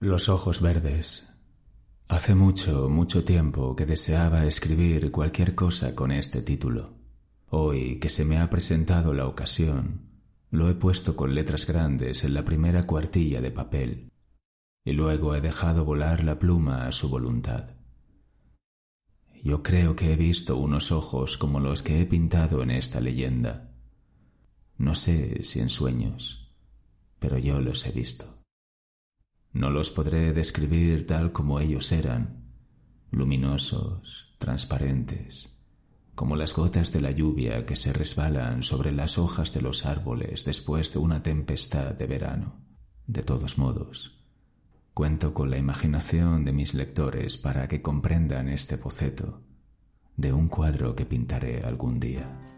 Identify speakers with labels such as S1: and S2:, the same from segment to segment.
S1: Los ojos verdes. Hace mucho, mucho tiempo que deseaba escribir cualquier cosa con este título. Hoy que se me ha presentado la ocasión, lo he puesto con letras grandes en la primera cuartilla de papel, y luego he dejado volar la pluma a su voluntad. Yo creo que he visto unos ojos como los que he pintado en esta leyenda. No sé si en sueños, pero yo los he visto. No los podré describir tal como ellos eran, luminosos, transparentes, como las gotas de la lluvia que se resbalan sobre las hojas de los árboles después de una tempestad de verano. De todos modos, cuento con la imaginación de mis lectores para que comprendan este boceto de un cuadro que pintaré algún día.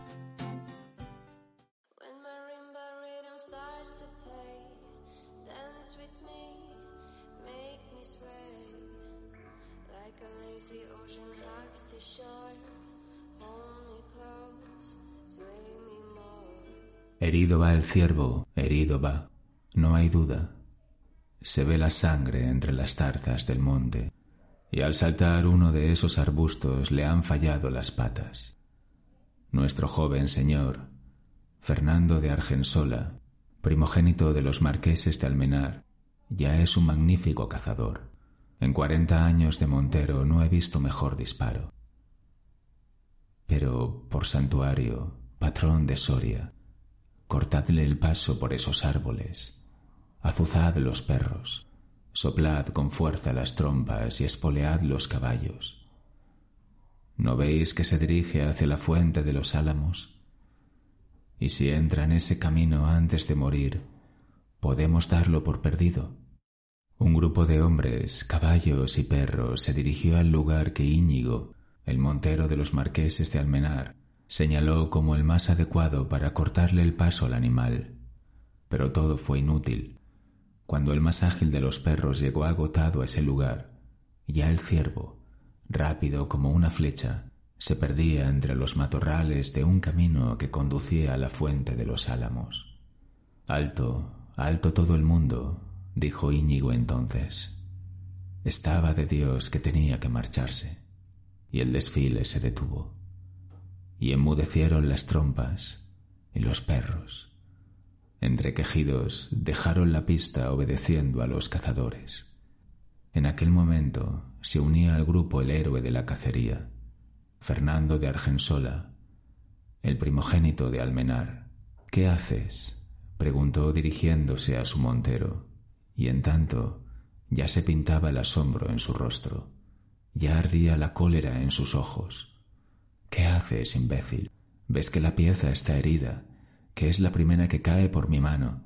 S1: Herido va el ciervo, herido va, no hay duda. Se ve la sangre entre las tarzas del monte, y al saltar uno de esos arbustos le han fallado las patas. Nuestro joven señor, Fernando de Argensola, primogénito de los marqueses de Almenar, ya es un magnífico cazador. En cuarenta años de Montero no he visto mejor disparo. Pero, por santuario, patrón de Soria, cortadle el paso por esos árboles, azuzad los perros, soplad con fuerza las trompas y espolead los caballos. ¿No veis que se dirige hacia la fuente de los álamos? Y si entra en ese camino antes de morir, podemos darlo por perdido. Un grupo de hombres, caballos y perros se dirigió al lugar que Íñigo, el montero de los marqueses de Almenar, señaló como el más adecuado para cortarle el paso al animal. Pero todo fue inútil. Cuando el más ágil de los perros llegó agotado a ese lugar, ya el ciervo, rápido como una flecha, se perdía entre los matorrales de un camino que conducía a la fuente de los álamos. Alto, alto todo el mundo, dijo Íñigo entonces. Estaba de Dios que tenía que marcharse, y el desfile se detuvo y enmudecieron las trompas y los perros. Entre quejidos dejaron la pista obedeciendo a los cazadores. En aquel momento se unía al grupo el héroe de la cacería, Fernando de Argensola, el primogénito de Almenar. ¿Qué haces? preguntó dirigiéndose a su montero, y en tanto ya se pintaba el asombro en su rostro, ya ardía la cólera en sus ojos ¿Qué haces, imbécil? Ves que la pieza está herida, que es la primera que cae por mi mano,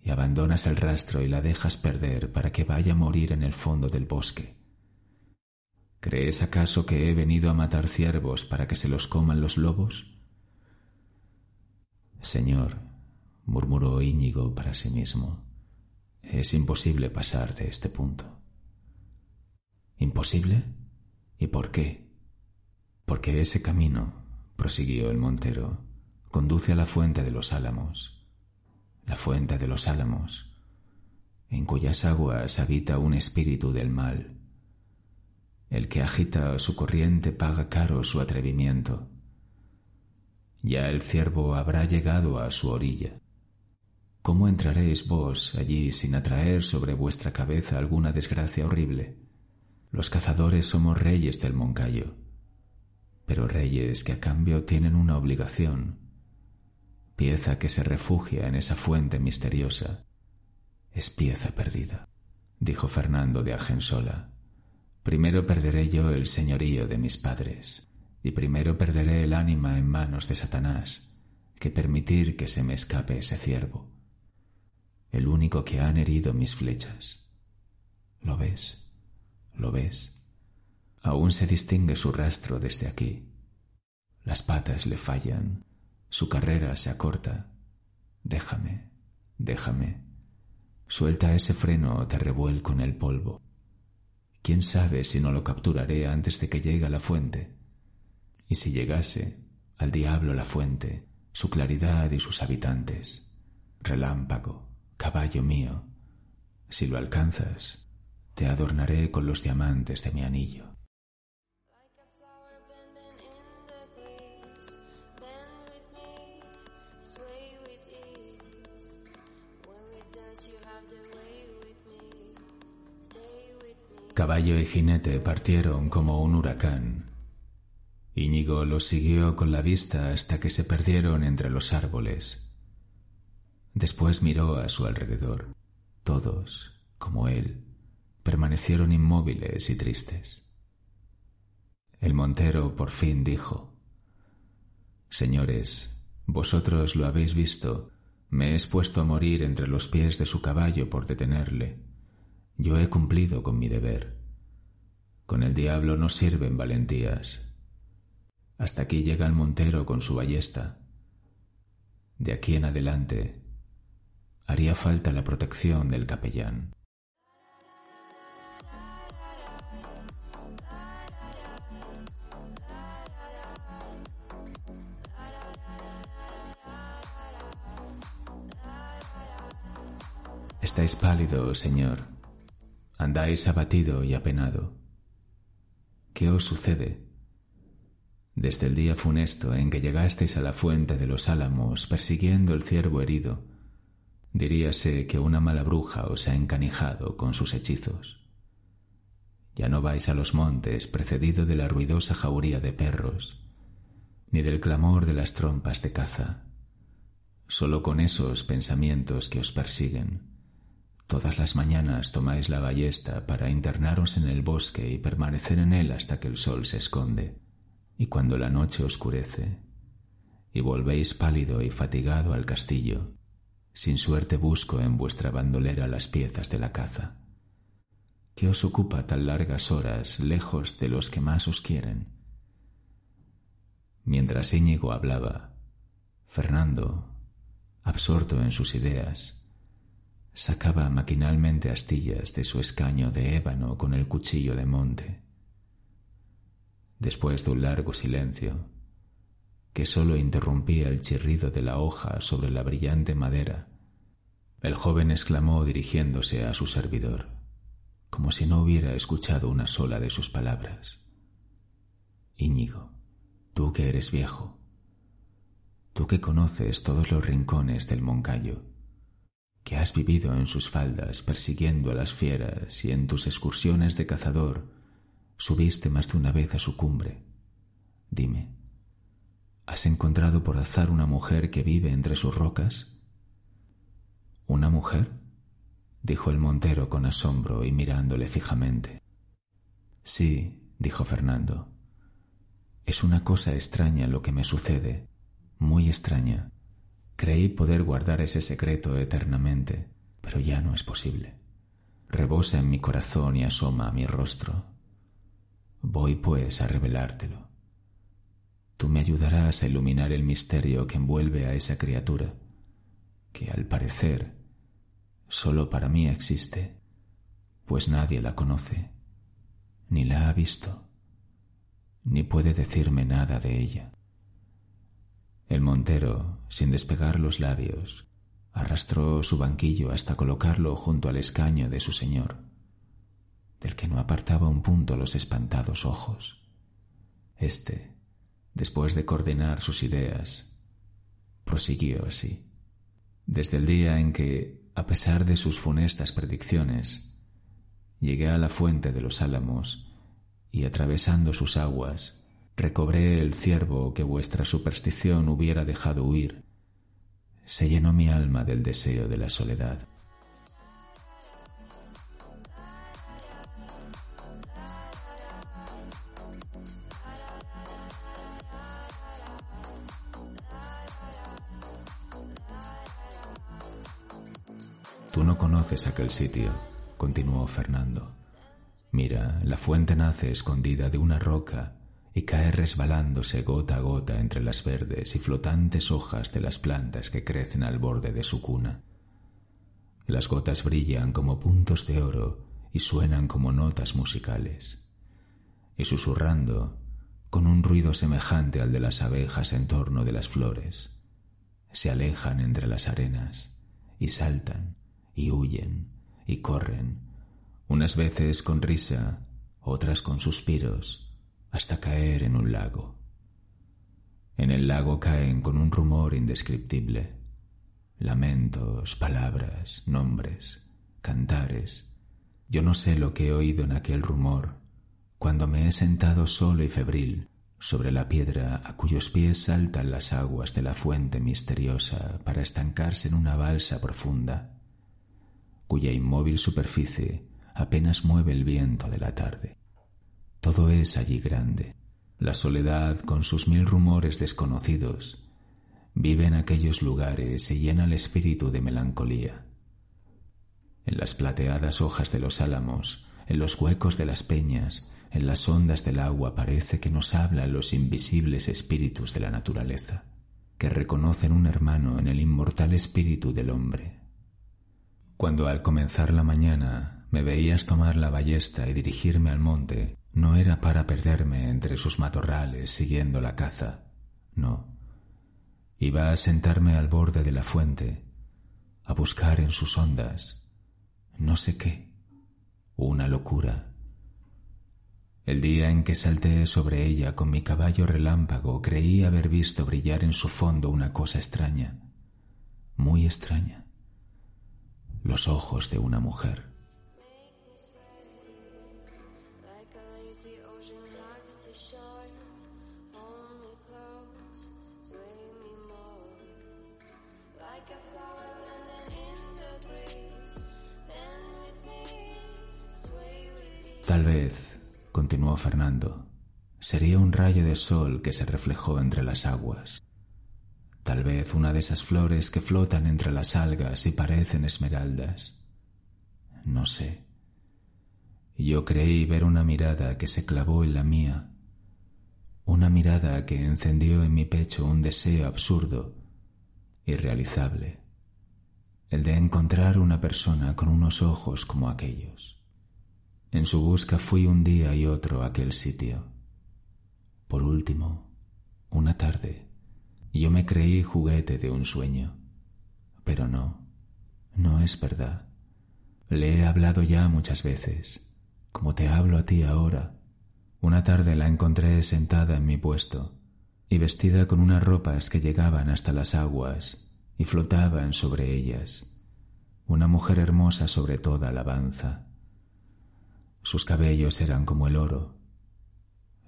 S1: y abandonas el rastro y la dejas perder para que vaya a morir en el fondo del bosque. ¿Crees acaso que he venido a matar ciervos para que se los coman los lobos? Señor, murmuró Íñigo para sí mismo, es imposible pasar de este punto. ¿Imposible? ¿Y por qué? Porque ese camino, prosiguió el montero, conduce a la fuente de los álamos. La fuente de los álamos, en cuyas aguas habita un espíritu del mal. El que agita su corriente paga caro su atrevimiento. Ya el ciervo habrá llegado a su orilla. ¿Cómo entraréis vos allí sin atraer sobre vuestra cabeza alguna desgracia horrible? Los cazadores somos reyes del Moncayo pero reyes que a cambio tienen una obligación, pieza que se refugia en esa fuente misteriosa, es pieza perdida, dijo Fernando de Argensola. Primero perderé yo el señorío de mis padres, y primero perderé el ánima en manos de Satanás, que permitir que se me escape ese ciervo, el único que han herido mis flechas. ¿Lo ves? ¿Lo ves? Aún se distingue su rastro desde aquí. Las patas le fallan, su carrera se acorta. Déjame, déjame. Suelta ese freno o te revuelco en el polvo. ¿Quién sabe si no lo capturaré antes de que llegue a la fuente? Y si llegase, al diablo la fuente, su claridad y sus habitantes. Relámpago, caballo mío, si lo alcanzas, te adornaré con los diamantes de mi anillo. Caballo y jinete partieron como un huracán. Íñigo los siguió con la vista hasta que se perdieron entre los árboles. Después miró a su alrededor. Todos, como él, permanecieron inmóviles y tristes. El montero por fin dijo Señores, vosotros lo habéis visto, me he expuesto a morir entre los pies de su caballo por detenerle. Yo he cumplido con mi deber. Con el diablo no sirven valentías. Hasta aquí llega el montero con su ballesta. De aquí en adelante haría falta la protección del capellán. Estáis pálido, señor, Andáis abatido y apenado. ¿Qué os sucede? Desde el día funesto en que llegasteis a la fuente de los álamos persiguiendo el ciervo herido, diríase que una mala bruja os ha encanijado con sus hechizos. Ya no vais a los montes precedido de la ruidosa jauría de perros, ni del clamor de las trompas de caza, solo con esos pensamientos que os persiguen Todas las mañanas tomáis la ballesta para internaros en el bosque y permanecer en él hasta que el sol se esconde, y cuando la noche oscurece, y volvéis pálido y fatigado al castillo, sin suerte busco en vuestra bandolera las piezas de la caza. ¿Qué os ocupa tan largas horas lejos de los que más os quieren? Mientras Íñigo hablaba, Fernando, absorto en sus ideas, sacaba maquinalmente astillas de su escaño de ébano con el cuchillo de monte. Después de un largo silencio, que sólo interrumpía el chirrido de la hoja sobre la brillante madera, el joven exclamó dirigiéndose a su servidor, como si no hubiera escuchado una sola de sus palabras. Íñigo, tú que eres viejo, tú que conoces todos los rincones del Moncayo, que has vivido en sus faldas persiguiendo a las fieras y en tus excursiones de cazador subiste más de una vez a su cumbre. Dime, ¿has encontrado por azar una mujer que vive entre sus rocas? ¿Una mujer? dijo el montero con asombro y mirándole fijamente. Sí, dijo Fernando. Es una cosa extraña lo que me sucede, muy extraña. Creí poder guardar ese secreto eternamente, pero ya no es posible. Rebosa en mi corazón y asoma a mi rostro. Voy pues a revelártelo. Tú me ayudarás a iluminar el misterio que envuelve a esa criatura, que al parecer solo para mí existe, pues nadie la conoce, ni la ha visto, ni puede decirme nada de ella. El montero, sin despegar los labios, arrastró su banquillo hasta colocarlo junto al escaño de su señor, del que no apartaba un punto los espantados ojos. Este, después de coordinar sus ideas, prosiguió así. Desde el día en que, a pesar de sus funestas predicciones, llegué a la fuente de los álamos y atravesando sus aguas, recobré el ciervo que vuestra superstición hubiera dejado huir. Se llenó mi alma del deseo de la soledad. Tú no conoces aquel sitio, continuó Fernando. Mira, la fuente nace escondida de una roca y cae resbalándose gota a gota entre las verdes y flotantes hojas de las plantas que crecen al borde de su cuna. Las gotas brillan como puntos de oro y suenan como notas musicales. Y susurrando, con un ruido semejante al de las abejas en torno de las flores, se alejan entre las arenas y saltan y huyen y corren, unas veces con risa, otras con suspiros, hasta caer en un lago. En el lago caen con un rumor indescriptible, lamentos, palabras, nombres, cantares. Yo no sé lo que he oído en aquel rumor cuando me he sentado solo y febril sobre la piedra a cuyos pies saltan las aguas de la fuente misteriosa para estancarse en una balsa profunda, cuya inmóvil superficie apenas mueve el viento de la tarde. Todo es allí grande. La soledad, con sus mil rumores desconocidos, vive en aquellos lugares y llena el espíritu de melancolía. En las plateadas hojas de los álamos, en los huecos de las peñas, en las ondas del agua parece que nos hablan los invisibles espíritus de la naturaleza, que reconocen un hermano en el inmortal espíritu del hombre. Cuando al comenzar la mañana me veías tomar la ballesta y dirigirme al monte, no era para perderme entre sus matorrales siguiendo la caza, no. Iba a sentarme al borde de la fuente, a buscar en sus ondas, no sé qué, una locura. El día en que salté sobre ella con mi caballo relámpago creí haber visto brillar en su fondo una cosa extraña, muy extraña, los ojos de una mujer. Tal vez, continuó Fernando, sería un rayo de sol que se reflejó entre las aguas. Tal vez una de esas flores que flotan entre las algas y parecen esmeraldas. No sé. Yo creí ver una mirada que se clavó en la mía, una mirada que encendió en mi pecho un deseo absurdo, irrealizable, el de encontrar una persona con unos ojos como aquellos. En su busca fui un día y otro a aquel sitio. Por último, una tarde, yo me creí juguete de un sueño. Pero no, no es verdad. Le he hablado ya muchas veces, como te hablo a ti ahora. Una tarde la encontré sentada en mi puesto y vestida con unas ropas que llegaban hasta las aguas y flotaban sobre ellas. Una mujer hermosa sobre toda alabanza sus cabellos eran como el oro,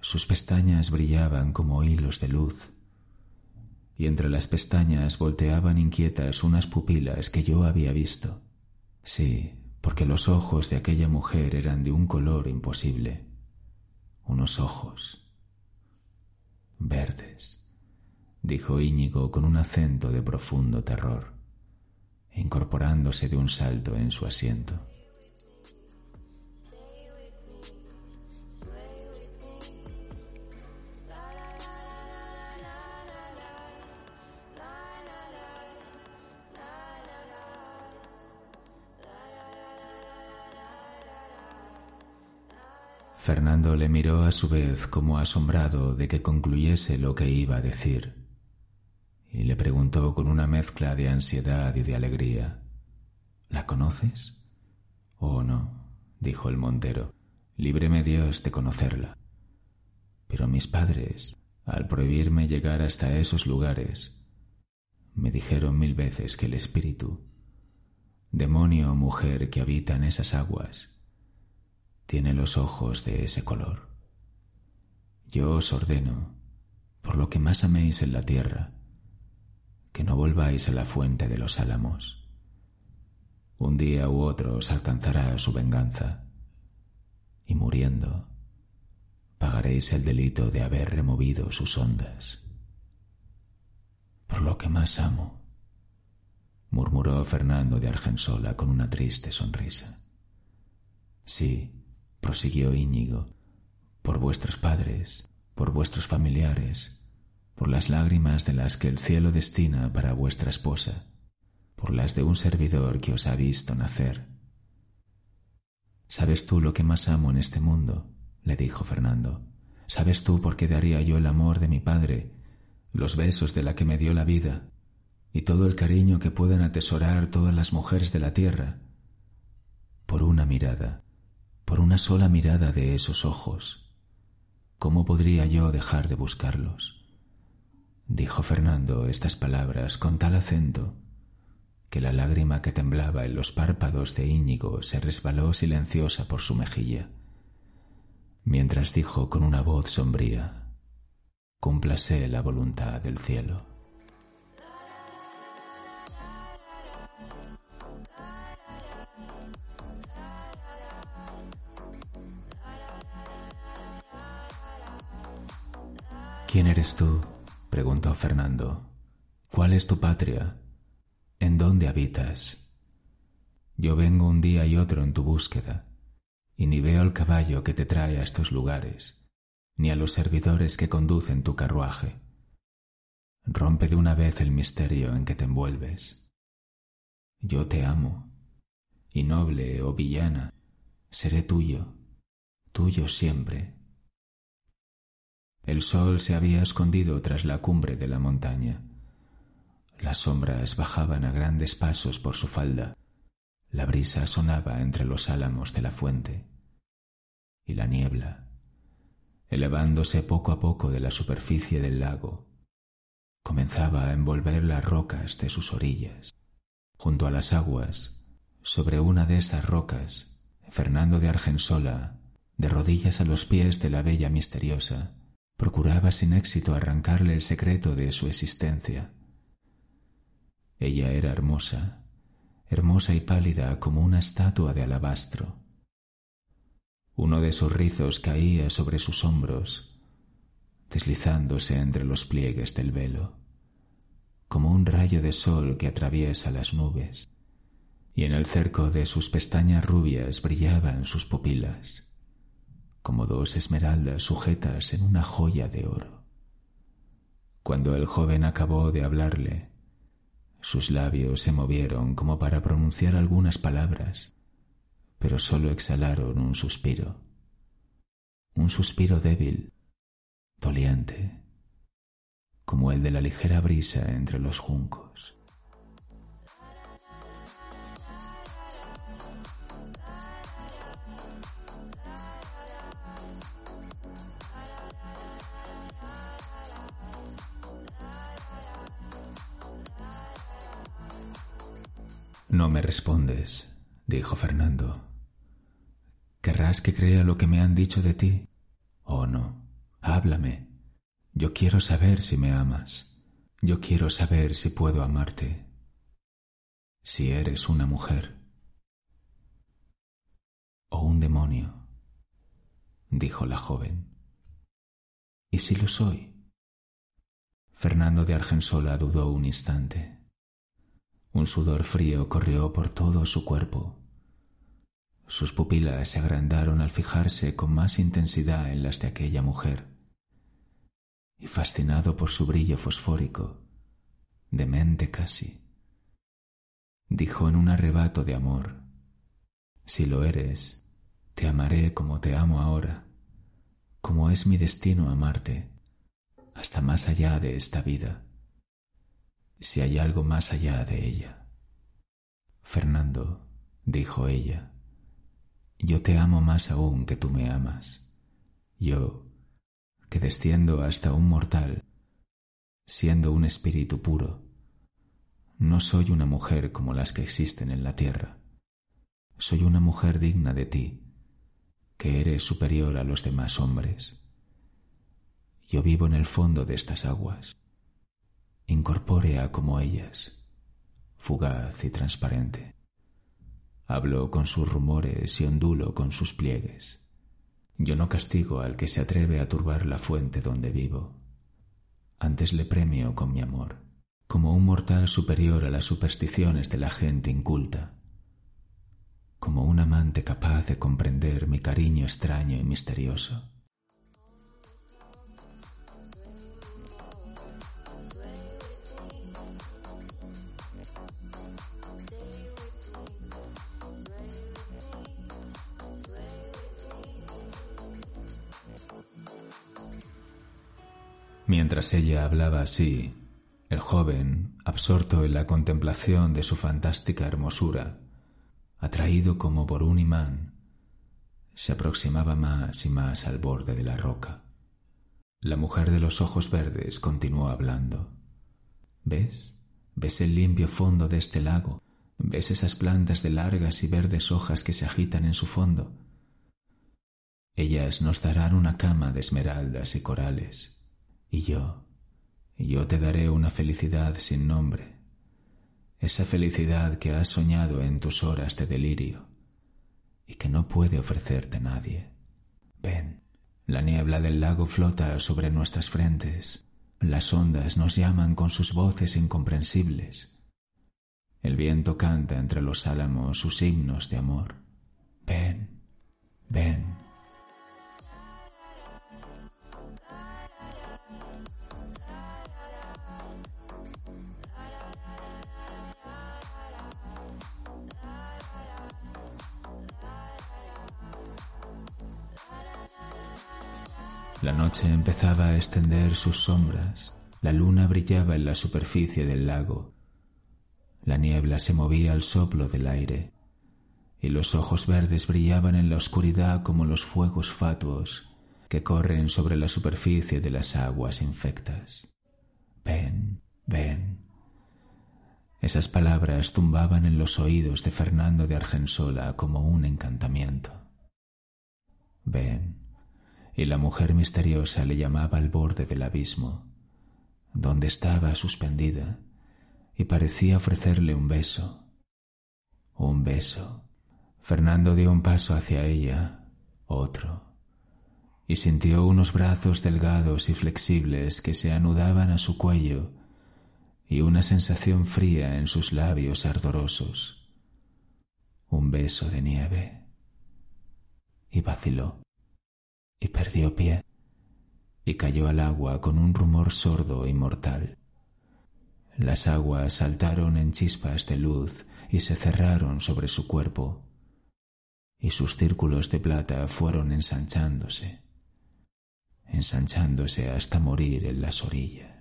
S1: sus pestañas brillaban como hilos de luz, y entre las pestañas volteaban inquietas unas pupilas que yo había visto. Sí, porque los ojos de aquella mujer eran de un color imposible, unos ojos verdes, dijo Íñigo con un acento de profundo terror, incorporándose de un salto en su asiento. Fernando le miró a su vez como asombrado de que concluyese lo que iba a decir, y le preguntó con una mezcla de ansiedad y de alegría ¿La conoces? Oh, no, dijo el montero, líbreme Dios de conocerla. Pero mis padres, al prohibirme llegar hasta esos lugares, me dijeron mil veces que el espíritu, demonio o mujer que habita en esas aguas, tiene los ojos de ese color. Yo os ordeno, por lo que más améis en la tierra, que no volváis a la fuente de los álamos. Un día u otro os alcanzará su venganza, y muriendo, pagaréis el delito de haber removido sus ondas. Por lo que más amo, murmuró Fernando de Argensola con una triste sonrisa. Sí, prosiguió Íñigo, por vuestros padres, por vuestros familiares, por las lágrimas de las que el cielo destina para vuestra esposa, por las de un servidor que os ha visto nacer. ¿Sabes tú lo que más amo en este mundo? le dijo Fernando. ¿Sabes tú por qué daría yo el amor de mi padre, los besos de la que me dio la vida, y todo el cariño que puedan atesorar todas las mujeres de la tierra? Por una mirada, por una sola mirada de esos ojos. ¿Cómo podría yo dejar de buscarlos? Dijo Fernando estas palabras con tal acento que la lágrima que temblaba en los párpados de Íñigo se resbaló silenciosa por su mejilla, mientras dijo con una voz sombría, Cúmplase la voluntad del cielo. ¿Quién eres tú? preguntó Fernando. ¿Cuál es tu patria? ¿En dónde habitas? Yo vengo un día y otro en tu búsqueda, y ni veo el caballo que te trae a estos lugares, ni a los servidores que conducen tu carruaje. Rompe de una vez el misterio en que te envuelves. Yo te amo, y noble o villana, seré tuyo, tuyo siempre. El sol se había escondido tras la cumbre de la montaña. Las sombras bajaban a grandes pasos por su falda. La brisa sonaba entre los álamos de la fuente. Y la niebla, elevándose poco a poco de la superficie del lago, comenzaba a envolver las rocas de sus orillas. Junto a las aguas, sobre una de esas rocas, Fernando de Argensola, de rodillas a los pies de la bella misteriosa, procuraba sin éxito arrancarle el secreto de su existencia. Ella era hermosa, hermosa y pálida como una estatua de alabastro. Uno de sus rizos caía sobre sus hombros, deslizándose entre los pliegues del velo, como un rayo de sol que atraviesa las nubes, y en el cerco de sus pestañas rubias brillaban sus pupilas como dos esmeraldas sujetas en una joya de oro. Cuando el joven acabó de hablarle, sus labios se movieron como para pronunciar algunas palabras, pero sólo exhalaron un suspiro, un suspiro débil, doliente, como el de la ligera brisa entre los juncos. No me respondes, dijo Fernando. ¿Querrás que crea lo que me han dicho de ti? Oh, no. Háblame. Yo quiero saber si me amas. Yo quiero saber si puedo amarte. Si eres una mujer. O un demonio, dijo la joven. ¿Y si lo soy? Fernando de Argensola dudó un instante. Un sudor frío corrió por todo su cuerpo. Sus pupilas se agrandaron al fijarse con más intensidad en las de aquella mujer. Y fascinado por su brillo fosfórico, demente casi, dijo en un arrebato de amor, Si lo eres, te amaré como te amo ahora, como es mi destino amarte, hasta más allá de esta vida si hay algo más allá de ella. Fernando, dijo ella, yo te amo más aún que tú me amas. Yo, que desciendo hasta un mortal, siendo un espíritu puro, no soy una mujer como las que existen en la tierra. Soy una mujer digna de ti, que eres superior a los demás hombres. Yo vivo en el fondo de estas aguas incorpórea como ellas, fugaz y transparente. Hablo con sus rumores y ondulo con sus pliegues. Yo no castigo al que se atreve a turbar la fuente donde vivo. Antes le premio con mi amor, como un mortal superior a las supersticiones de la gente inculta. como un amante capaz de comprender mi cariño extraño y misterioso. Mientras ella hablaba así, el joven, absorto en la contemplación de su fantástica hermosura, atraído como por un imán, se aproximaba más y más al borde de la roca. La mujer de los ojos verdes continuó hablando. ¿Ves? ¿Ves el limpio fondo de este lago? ¿Ves esas plantas de largas y verdes hojas que se agitan en su fondo? Ellas nos darán una cama de esmeraldas y corales y yo, yo te daré una felicidad sin nombre, esa felicidad que has soñado en tus horas de delirio y que no puede ofrecerte nadie. Ven, la niebla del lago flota sobre nuestras frentes, las ondas nos llaman con sus voces incomprensibles, el viento canta entre los álamos sus himnos de amor. Ven, ven. La noche empezaba a extender sus sombras, la luna brillaba en la superficie del lago, la niebla se movía al soplo del aire, y los ojos verdes brillaban en la oscuridad como los fuegos fatuos que corren sobre la superficie de las aguas infectas. Ven, ven. Esas palabras tumbaban en los oídos de Fernando de Argensola como un encantamiento. Ven, y la mujer misteriosa le llamaba al borde del abismo, donde estaba suspendida, y parecía ofrecerle un beso. Un beso. Fernando dio un paso hacia ella, otro, y sintió unos brazos delgados y flexibles que se anudaban a su cuello y una sensación fría en sus labios ardorosos. Un beso de nieve. Y vaciló y perdió pie y cayó al agua con un rumor sordo y mortal. Las aguas saltaron en chispas de luz y se cerraron sobre su cuerpo, y sus círculos de plata fueron ensanchándose, ensanchándose hasta morir en las orillas.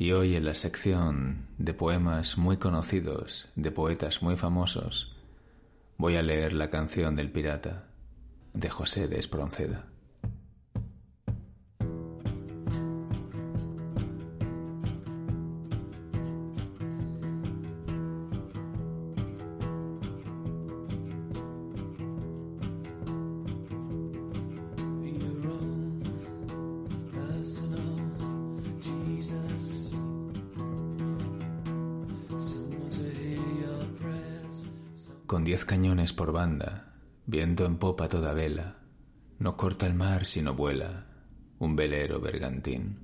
S1: Y hoy en la sección de poemas muy conocidos, de poetas muy famosos, voy a leer la canción del pirata de José de Espronceda. Cañones por banda, viento en popa toda vela, no corta el mar sino vuela, un velero bergantín.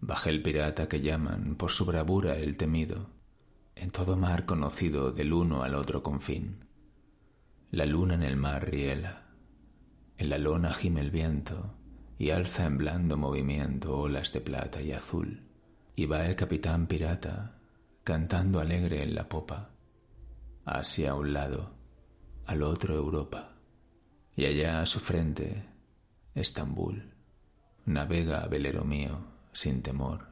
S1: Baja el pirata que llaman por su bravura el temido, en todo mar conocido del uno al otro confín. La luna en el mar riela, en la lona gime el viento y alza en blando movimiento olas de plata y azul, y va el capitán pirata cantando alegre en la popa hacia un lado, al otro Europa, y allá a su frente, Estambul. Navega, velero mío, sin temor,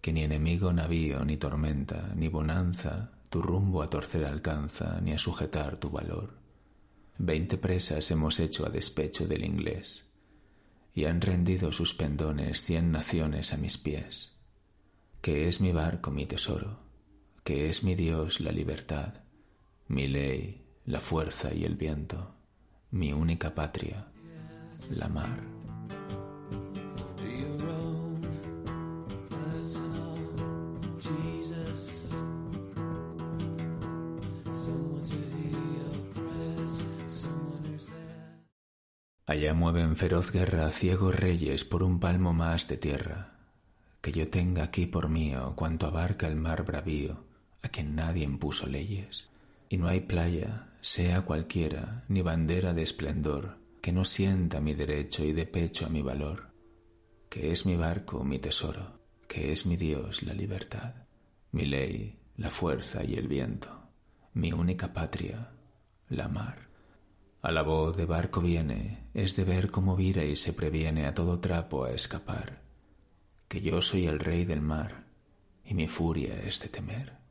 S1: que ni enemigo navío, ni tormenta, ni bonanza, tu rumbo a torcer alcanza, ni a sujetar tu valor. Veinte presas hemos hecho a despecho del inglés, y han rendido sus pendones cien naciones a mis pies. Que es mi barco mi tesoro, que es mi Dios la libertad, mi ley, la fuerza y el viento, mi única patria, la mar. Allá mueven feroz guerra ciegos reyes por un palmo más de tierra, que yo tenga aquí por mío cuanto abarca el mar bravío, a quien nadie impuso leyes. Y no hay playa, sea cualquiera, ni bandera de esplendor, que no sienta mi derecho y de pecho a mi valor, que es mi barco mi tesoro, que es mi Dios la libertad, mi ley, la fuerza y el viento, mi única patria, la mar. A la voz de barco viene, es de ver cómo vira y se previene a todo trapo a escapar, que yo soy el rey del mar y mi furia es de temer.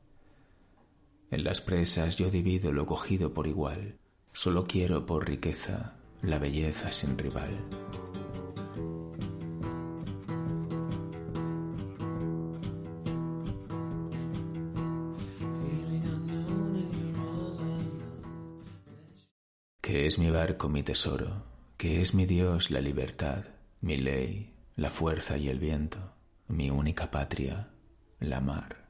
S1: En las presas yo divido lo cogido por igual, solo quiero por riqueza la belleza sin rival. que es mi barco mi tesoro, que es mi Dios la libertad, mi ley, la fuerza y el viento, mi única patria, la mar.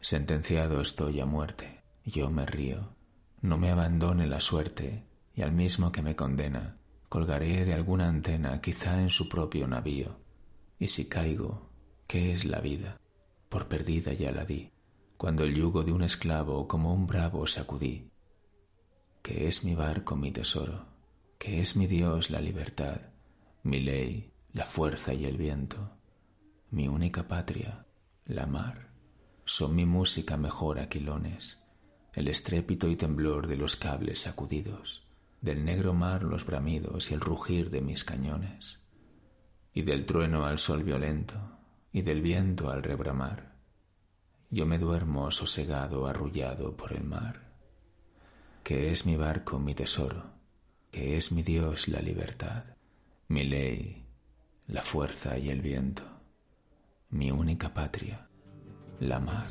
S1: Sentenciado estoy a muerte, yo me río, no me abandone la suerte, y al mismo que me condena, colgaré de alguna antena quizá en su propio navío, y si caigo, ¿qué es la vida? Por perdida ya la di, cuando el yugo de un esclavo como un bravo sacudí, que es mi barco mi tesoro, que es mi Dios la libertad, mi ley, la fuerza y el viento, mi única patria, la mar. Son mi música mejor aquilones, el estrépito y temblor de los cables sacudidos, del negro mar los bramidos y el rugir de mis cañones, y del trueno al sol violento, y del viento al rebramar. Yo me duermo sosegado, arrullado por el mar que es mi barco mi tesoro, que es mi Dios la libertad, mi ley, la fuerza y el viento, mi única patria, la mar.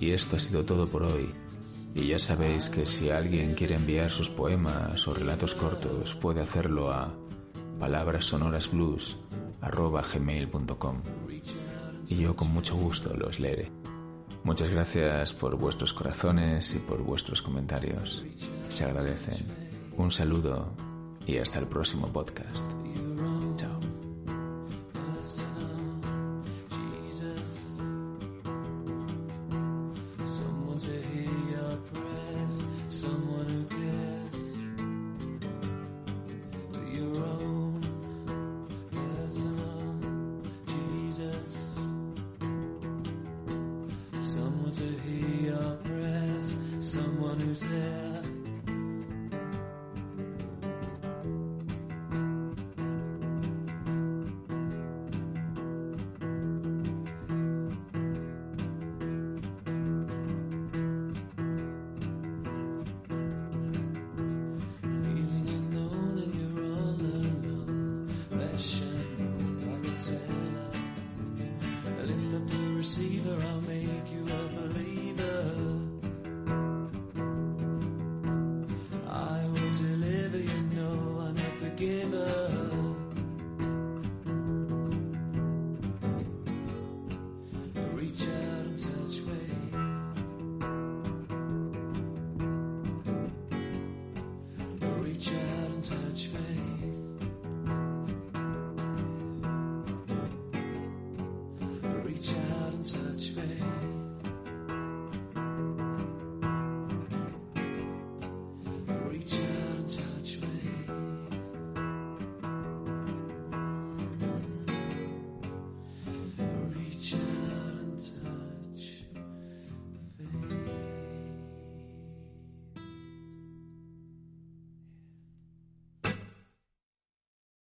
S1: Y esto ha sido todo por hoy. Y ya sabéis que si alguien quiere enviar sus poemas o relatos cortos, puede hacerlo a palabrasonorasblues.com y yo con mucho gusto los leeré. Muchas gracias por vuestros corazones y por vuestros comentarios. Se agradecen. Un saludo y hasta el próximo podcast.